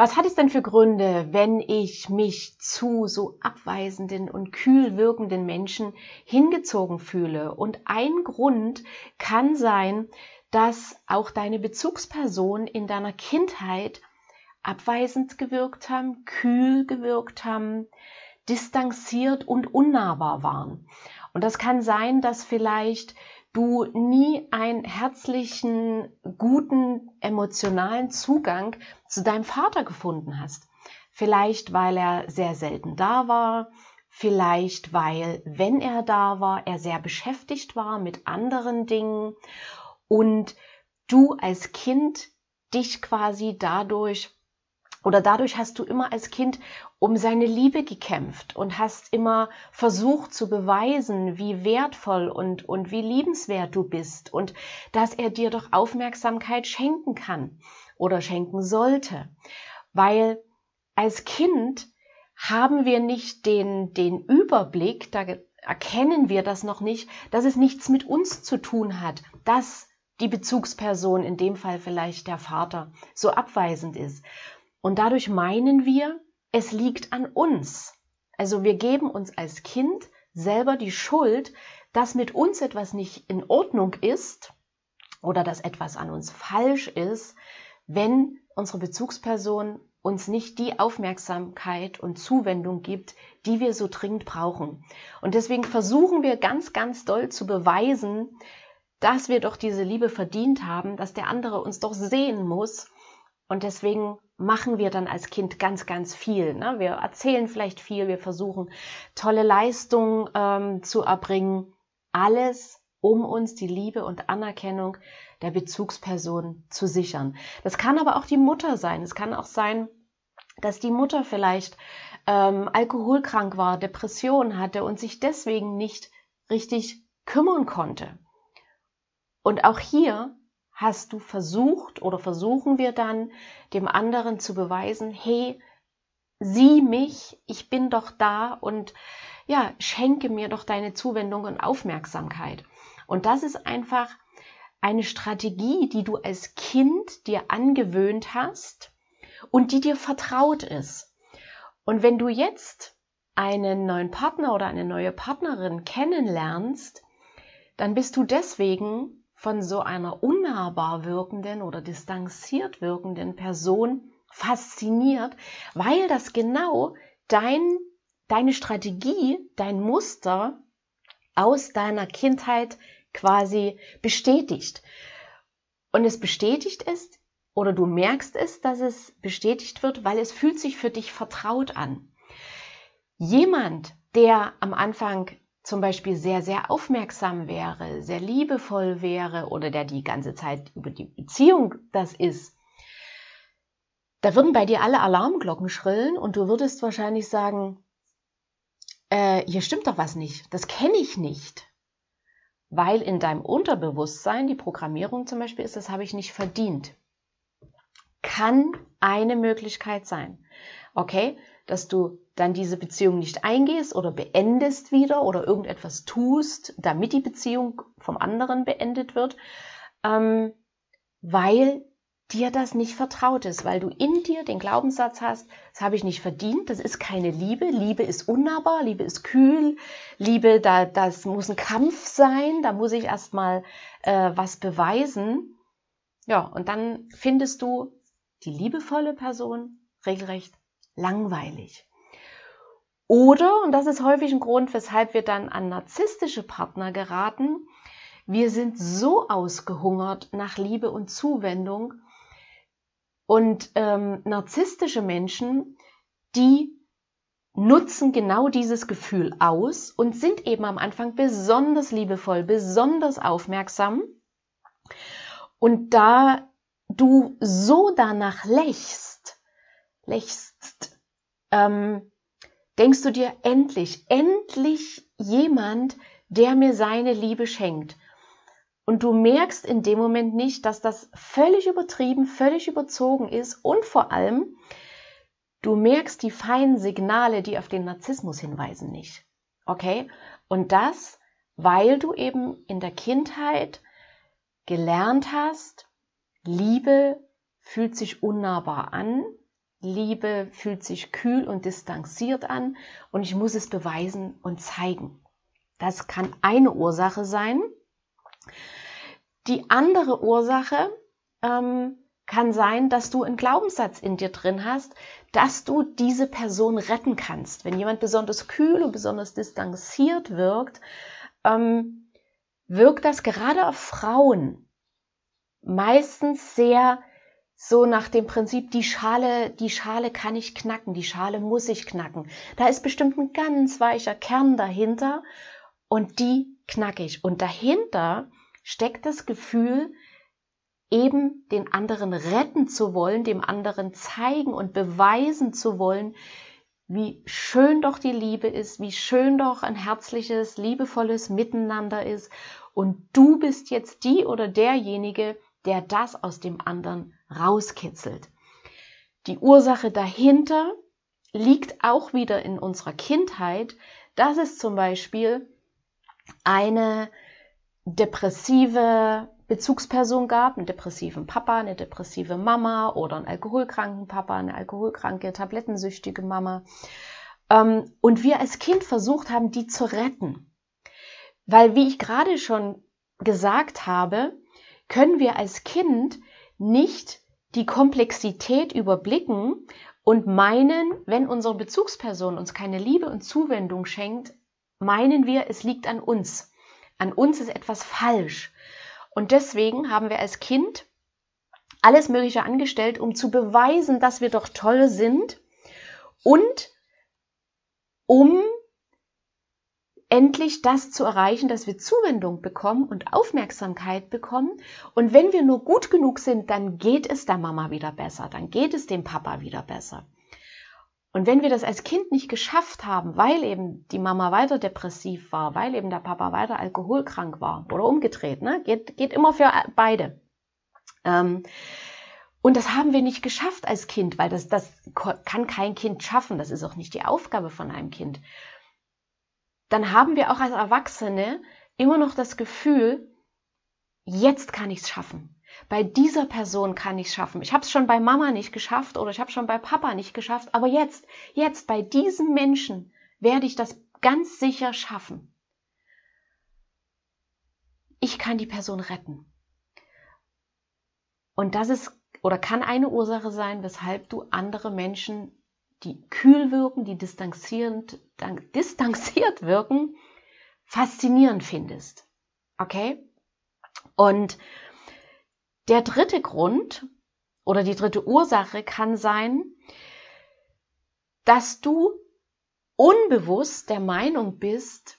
Was hat es denn für Gründe, wenn ich mich zu so abweisenden und kühl wirkenden Menschen hingezogen fühle? Und ein Grund kann sein, dass auch deine Bezugsperson in deiner Kindheit abweisend gewirkt haben, kühl gewirkt haben, distanziert und unnahbar waren. Und das kann sein, dass vielleicht du nie einen herzlichen, guten, emotionalen Zugang zu deinem Vater gefunden hast. Vielleicht, weil er sehr selten da war, vielleicht, weil, wenn er da war, er sehr beschäftigt war mit anderen Dingen und du als Kind dich quasi dadurch oder dadurch hast du immer als Kind um seine Liebe gekämpft und hast immer versucht zu beweisen, wie wertvoll und, und wie liebenswert du bist und dass er dir doch Aufmerksamkeit schenken kann oder schenken sollte. Weil als Kind haben wir nicht den, den Überblick, da erkennen wir das noch nicht, dass es nichts mit uns zu tun hat, dass die Bezugsperson, in dem Fall vielleicht der Vater, so abweisend ist. Und dadurch meinen wir, es liegt an uns. Also wir geben uns als Kind selber die Schuld, dass mit uns etwas nicht in Ordnung ist oder dass etwas an uns falsch ist, wenn unsere Bezugsperson uns nicht die Aufmerksamkeit und Zuwendung gibt, die wir so dringend brauchen. Und deswegen versuchen wir ganz, ganz doll zu beweisen, dass wir doch diese Liebe verdient haben, dass der andere uns doch sehen muss. Und deswegen machen wir dann als Kind ganz, ganz viel. Ne? Wir erzählen vielleicht viel, wir versuchen tolle Leistungen ähm, zu erbringen. Alles, um uns die Liebe und Anerkennung der Bezugsperson zu sichern. Das kann aber auch die Mutter sein. Es kann auch sein, dass die Mutter vielleicht ähm, alkoholkrank war, Depression hatte und sich deswegen nicht richtig kümmern konnte. Und auch hier hast du versucht oder versuchen wir dann dem anderen zu beweisen, hey, sieh mich, ich bin doch da und ja, schenke mir doch deine Zuwendung und Aufmerksamkeit. Und das ist einfach eine Strategie, die du als Kind dir angewöhnt hast und die dir vertraut ist. Und wenn du jetzt einen neuen Partner oder eine neue Partnerin kennenlernst, dann bist du deswegen von so einer unnahbar wirkenden oder distanziert wirkenden Person fasziniert, weil das genau dein, deine Strategie, dein Muster aus deiner Kindheit quasi bestätigt. Und es bestätigt ist, oder du merkst es, dass es bestätigt wird, weil es fühlt sich für dich vertraut an. Jemand, der am Anfang zum Beispiel sehr, sehr aufmerksam wäre, sehr liebevoll wäre oder der die ganze Zeit über die Beziehung das ist, da würden bei dir alle Alarmglocken schrillen und du würdest wahrscheinlich sagen, äh, hier stimmt doch was nicht, das kenne ich nicht. Weil in deinem Unterbewusstsein die Programmierung zum Beispiel ist, das habe ich nicht verdient. Kann eine Möglichkeit sein. Okay, dass du dann diese Beziehung nicht eingehst oder beendest wieder oder irgendetwas tust, damit die Beziehung vom anderen beendet wird, ähm, weil dir das nicht vertraut ist, weil du in dir den Glaubenssatz hast, das habe ich nicht verdient, das ist keine Liebe, Liebe ist unnahbar, Liebe ist kühl, Liebe, da, das muss ein Kampf sein, da muss ich erstmal äh, was beweisen. Ja, und dann findest du die liebevolle Person regelrecht langweilig. Oder, und das ist häufig ein Grund, weshalb wir dann an narzisstische Partner geraten, wir sind so ausgehungert nach Liebe und Zuwendung. Und ähm, narzisstische Menschen, die nutzen genau dieses Gefühl aus und sind eben am Anfang besonders liebevoll, besonders aufmerksam. Und da du so danach lächst, lächst, ähm, denkst du dir endlich, endlich jemand, der mir seine Liebe schenkt. Und du merkst in dem Moment nicht, dass das völlig übertrieben, völlig überzogen ist und vor allem, du merkst die feinen Signale, die auf den Narzissmus hinweisen, nicht. Okay? Und das, weil du eben in der Kindheit gelernt hast, Liebe fühlt sich unnahbar an, Liebe fühlt sich kühl und distanziert an und ich muss es beweisen und zeigen. Das kann eine Ursache sein. Die andere Ursache ähm, kann sein, dass du einen Glaubenssatz in dir drin hast, dass du diese Person retten kannst. Wenn jemand besonders kühl und besonders distanziert wirkt, ähm, wirkt das gerade auf Frauen meistens sehr so nach dem Prinzip, die Schale, die Schale kann ich knacken, die Schale muss ich knacken. Da ist bestimmt ein ganz weicher Kern dahinter und die knacke ich. Und dahinter steckt das Gefühl, eben den anderen retten zu wollen, dem anderen zeigen und beweisen zu wollen, wie schön doch die Liebe ist, wie schön doch ein herzliches, liebevolles Miteinander ist. Und du bist jetzt die oder derjenige, der das aus dem anderen rauskitzelt. Die Ursache dahinter liegt auch wieder in unserer Kindheit, dass es zum Beispiel eine depressive Bezugsperson gab, einen depressiven Papa, eine depressive Mama oder einen alkoholkranken Papa, eine alkoholkranke, tablettensüchtige Mama. Ähm, und wir als Kind versucht haben, die zu retten. Weil, wie ich gerade schon gesagt habe, können wir als Kind nicht die Komplexität überblicken und meinen, wenn unsere Bezugsperson uns keine Liebe und Zuwendung schenkt, meinen wir, es liegt an uns. An uns ist etwas falsch. Und deswegen haben wir als Kind alles Mögliche angestellt, um zu beweisen, dass wir doch toll sind und um endlich das zu erreichen, dass wir Zuwendung bekommen und Aufmerksamkeit bekommen. Und wenn wir nur gut genug sind, dann geht es der Mama wieder besser, dann geht es dem Papa wieder besser. Und wenn wir das als Kind nicht geschafft haben, weil eben die Mama weiter depressiv war, weil eben der Papa weiter alkoholkrank war oder umgedreht, ne? geht, geht immer für beide. Ähm, und das haben wir nicht geschafft als Kind, weil das, das kann kein Kind schaffen. Das ist auch nicht die Aufgabe von einem Kind dann haben wir auch als Erwachsene immer noch das Gefühl, jetzt kann ich es schaffen. Bei dieser Person kann ich es schaffen. Ich habe es schon bei Mama nicht geschafft oder ich habe schon bei Papa nicht geschafft, aber jetzt, jetzt bei diesem Menschen werde ich das ganz sicher schaffen. Ich kann die Person retten. Und das ist oder kann eine Ursache sein, weshalb du andere Menschen die kühl wirken, die distanzierend, distanziert wirken, faszinierend findest. Okay? Und der dritte Grund oder die dritte Ursache kann sein, dass du unbewusst der Meinung bist,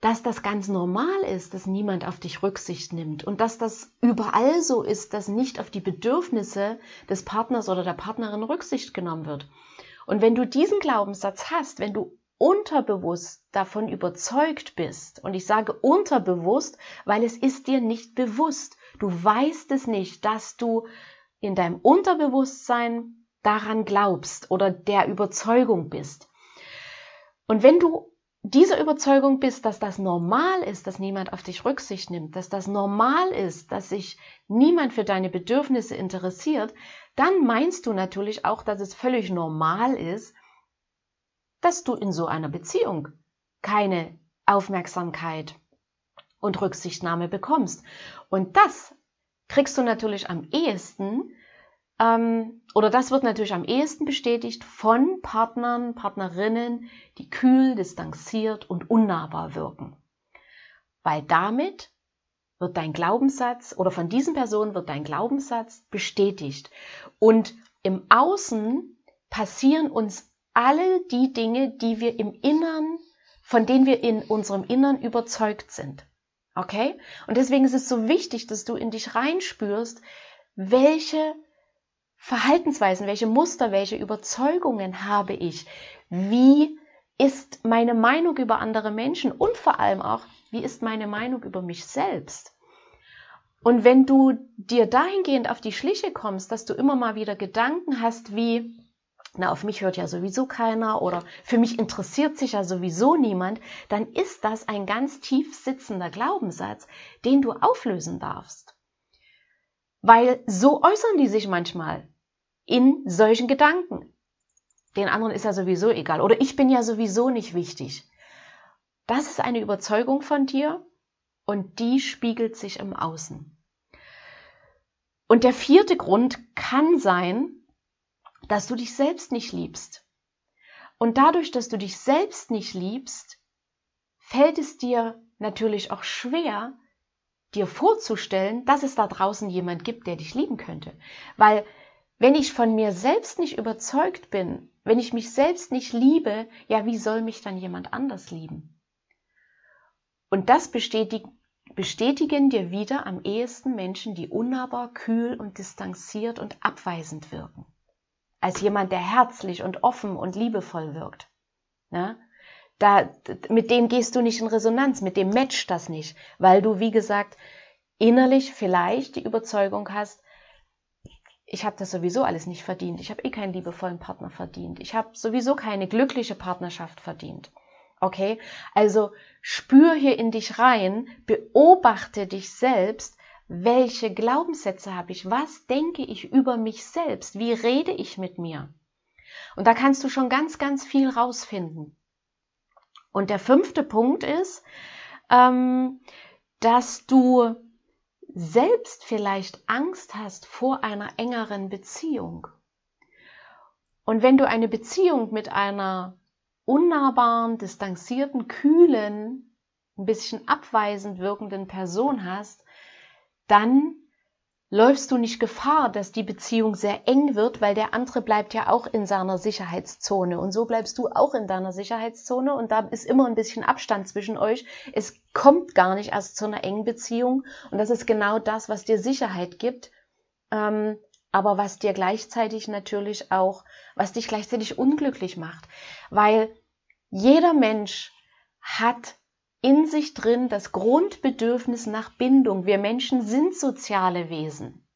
dass das ganz normal ist, dass niemand auf dich Rücksicht nimmt und dass das überall so ist, dass nicht auf die Bedürfnisse des Partners oder der Partnerin Rücksicht genommen wird. Und wenn du diesen Glaubenssatz hast, wenn du unterbewusst davon überzeugt bist, und ich sage unterbewusst, weil es ist dir nicht bewusst, du weißt es nicht, dass du in deinem Unterbewusstsein daran glaubst oder der Überzeugung bist. Und wenn du dieser Überzeugung bist, dass das normal ist, dass niemand auf dich Rücksicht nimmt, dass das normal ist, dass sich niemand für deine Bedürfnisse interessiert, dann meinst du natürlich auch, dass es völlig normal ist, dass du in so einer Beziehung keine Aufmerksamkeit und Rücksichtnahme bekommst. Und das kriegst du natürlich am ehesten, ähm, oder das wird natürlich am ehesten bestätigt von Partnern, Partnerinnen, die kühl, distanziert und unnahbar wirken. Weil damit wird dein Glaubenssatz oder von diesen Personen wird dein Glaubenssatz bestätigt. Und im Außen passieren uns alle die Dinge, die wir im Innern, von denen wir in unserem Innern überzeugt sind. Okay? Und deswegen ist es so wichtig, dass du in dich reinspürst, welche Verhaltensweisen, welche Muster, welche Überzeugungen habe ich? Wie ist meine Meinung über andere Menschen und vor allem auch, wie ist meine Meinung über mich selbst? Und wenn du dir dahingehend auf die Schliche kommst, dass du immer mal wieder Gedanken hast wie, na, auf mich hört ja sowieso keiner oder für mich interessiert sich ja sowieso niemand, dann ist das ein ganz tief sitzender Glaubenssatz, den du auflösen darfst. Weil so äußern die sich manchmal in solchen Gedanken. Den anderen ist ja sowieso egal oder ich bin ja sowieso nicht wichtig. Das ist eine Überzeugung von dir und die spiegelt sich im Außen. Und der vierte Grund kann sein, dass du dich selbst nicht liebst. Und dadurch, dass du dich selbst nicht liebst, fällt es dir natürlich auch schwer, dir vorzustellen, dass es da draußen jemand gibt, der dich lieben könnte. Weil wenn ich von mir selbst nicht überzeugt bin, wenn ich mich selbst nicht liebe, ja, wie soll mich dann jemand anders lieben? Und das bestätigen, bestätigen dir wieder am ehesten Menschen, die unnahbar, kühl und distanziert und abweisend wirken. Als jemand, der herzlich und offen und liebevoll wirkt. Ja? Da, mit dem gehst du nicht in Resonanz, mit dem matcht das nicht, weil du, wie gesagt, innerlich vielleicht die Überzeugung hast, ich habe das sowieso alles nicht verdient. Ich habe eh keinen liebevollen Partner verdient. Ich habe sowieso keine glückliche Partnerschaft verdient. Okay? Also spür hier in dich rein, beobachte dich selbst, welche Glaubenssätze habe ich, was denke ich über mich selbst, wie rede ich mit mir. Und da kannst du schon ganz, ganz viel rausfinden. Und der fünfte Punkt ist, ähm, dass du selbst vielleicht Angst hast vor einer engeren Beziehung. Und wenn du eine Beziehung mit einer unnahbaren, distanzierten, kühlen, ein bisschen abweisend wirkenden Person hast, dann läufst du nicht Gefahr, dass die Beziehung sehr eng wird, weil der andere bleibt ja auch in seiner Sicherheitszone. Und so bleibst du auch in deiner Sicherheitszone und da ist immer ein bisschen Abstand zwischen euch. Es kommt gar nicht erst zu einer engen Beziehung. Und das ist genau das, was dir Sicherheit gibt, ähm, aber was dir gleichzeitig natürlich auch, was dich gleichzeitig unglücklich macht, weil jeder Mensch hat in sich drin das Grundbedürfnis nach Bindung. Wir Menschen sind soziale Wesen.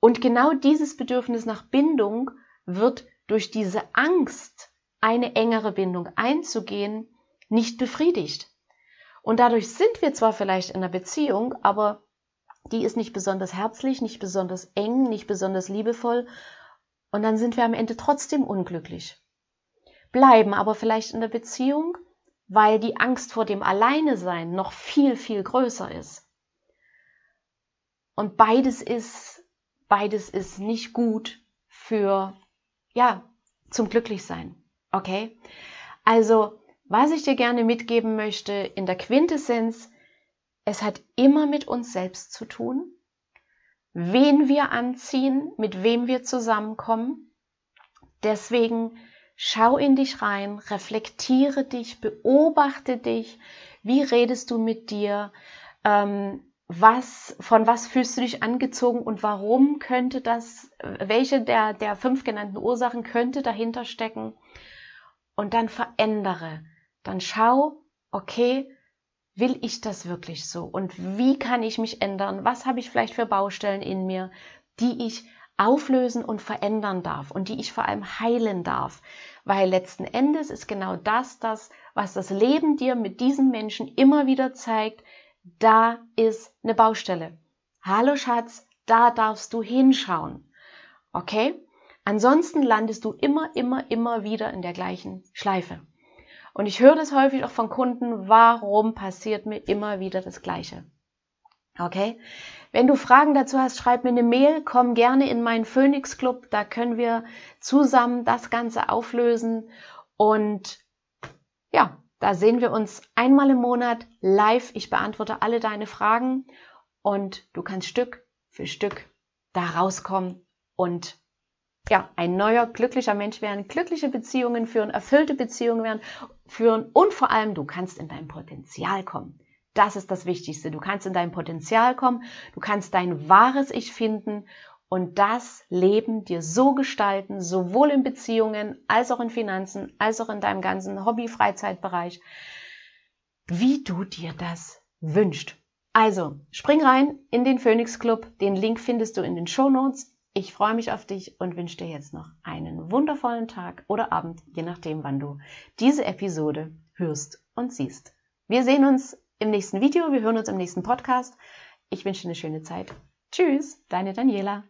Und genau dieses Bedürfnis nach Bindung wird durch diese Angst, eine engere Bindung einzugehen, nicht befriedigt. Und dadurch sind wir zwar vielleicht in einer Beziehung, aber die ist nicht besonders herzlich, nicht besonders eng, nicht besonders liebevoll. Und dann sind wir am Ende trotzdem unglücklich. Bleiben aber vielleicht in der Beziehung, weil die Angst vor dem Alleinesein noch viel, viel größer ist. Und beides ist, beides ist nicht gut für, ja, zum Glücklichsein. Okay? Also, was ich dir gerne mitgeben möchte in der Quintessenz, es hat immer mit uns selbst zu tun, wen wir anziehen, mit wem wir zusammenkommen. Deswegen Schau in dich rein, reflektiere dich, beobachte dich. Wie redest du mit dir? Ähm, was, von was fühlst du dich angezogen und warum könnte das, welche der, der fünf genannten Ursachen könnte dahinter stecken? Und dann verändere. Dann schau, okay, will ich das wirklich so? Und wie kann ich mich ändern? Was habe ich vielleicht für Baustellen in mir, die ich auflösen und verändern darf und die ich vor allem heilen darf. Weil letzten Endes ist genau das das, was das Leben dir mit diesen Menschen immer wieder zeigt. Da ist eine Baustelle. Hallo Schatz, da darfst du hinschauen. Okay? Ansonsten landest du immer, immer, immer wieder in der gleichen Schleife. Und ich höre das häufig auch von Kunden, warum passiert mir immer wieder das Gleiche? Okay? Wenn du Fragen dazu hast, schreib mir eine Mail, komm gerne in meinen Phoenix Club, da können wir zusammen das Ganze auflösen und ja, da sehen wir uns einmal im Monat live. Ich beantworte alle deine Fragen und du kannst Stück für Stück da rauskommen und ja, ein neuer, glücklicher Mensch werden, glückliche Beziehungen führen, erfüllte Beziehungen werden, führen und vor allem du kannst in dein Potenzial kommen. Das ist das Wichtigste. Du kannst in dein Potenzial kommen, du kannst dein wahres Ich finden und das Leben dir so gestalten, sowohl in Beziehungen als auch in Finanzen, als auch in deinem ganzen Hobby-Freizeitbereich, wie du dir das wünschst. Also, spring rein in den Phoenix Club. Den Link findest du in den Show Notes. Ich freue mich auf dich und wünsche dir jetzt noch einen wundervollen Tag oder Abend, je nachdem, wann du diese Episode hörst und siehst. Wir sehen uns im nächsten Video, wir hören uns im nächsten Podcast. Ich wünsche dir eine schöne Zeit. Tschüss, deine Daniela.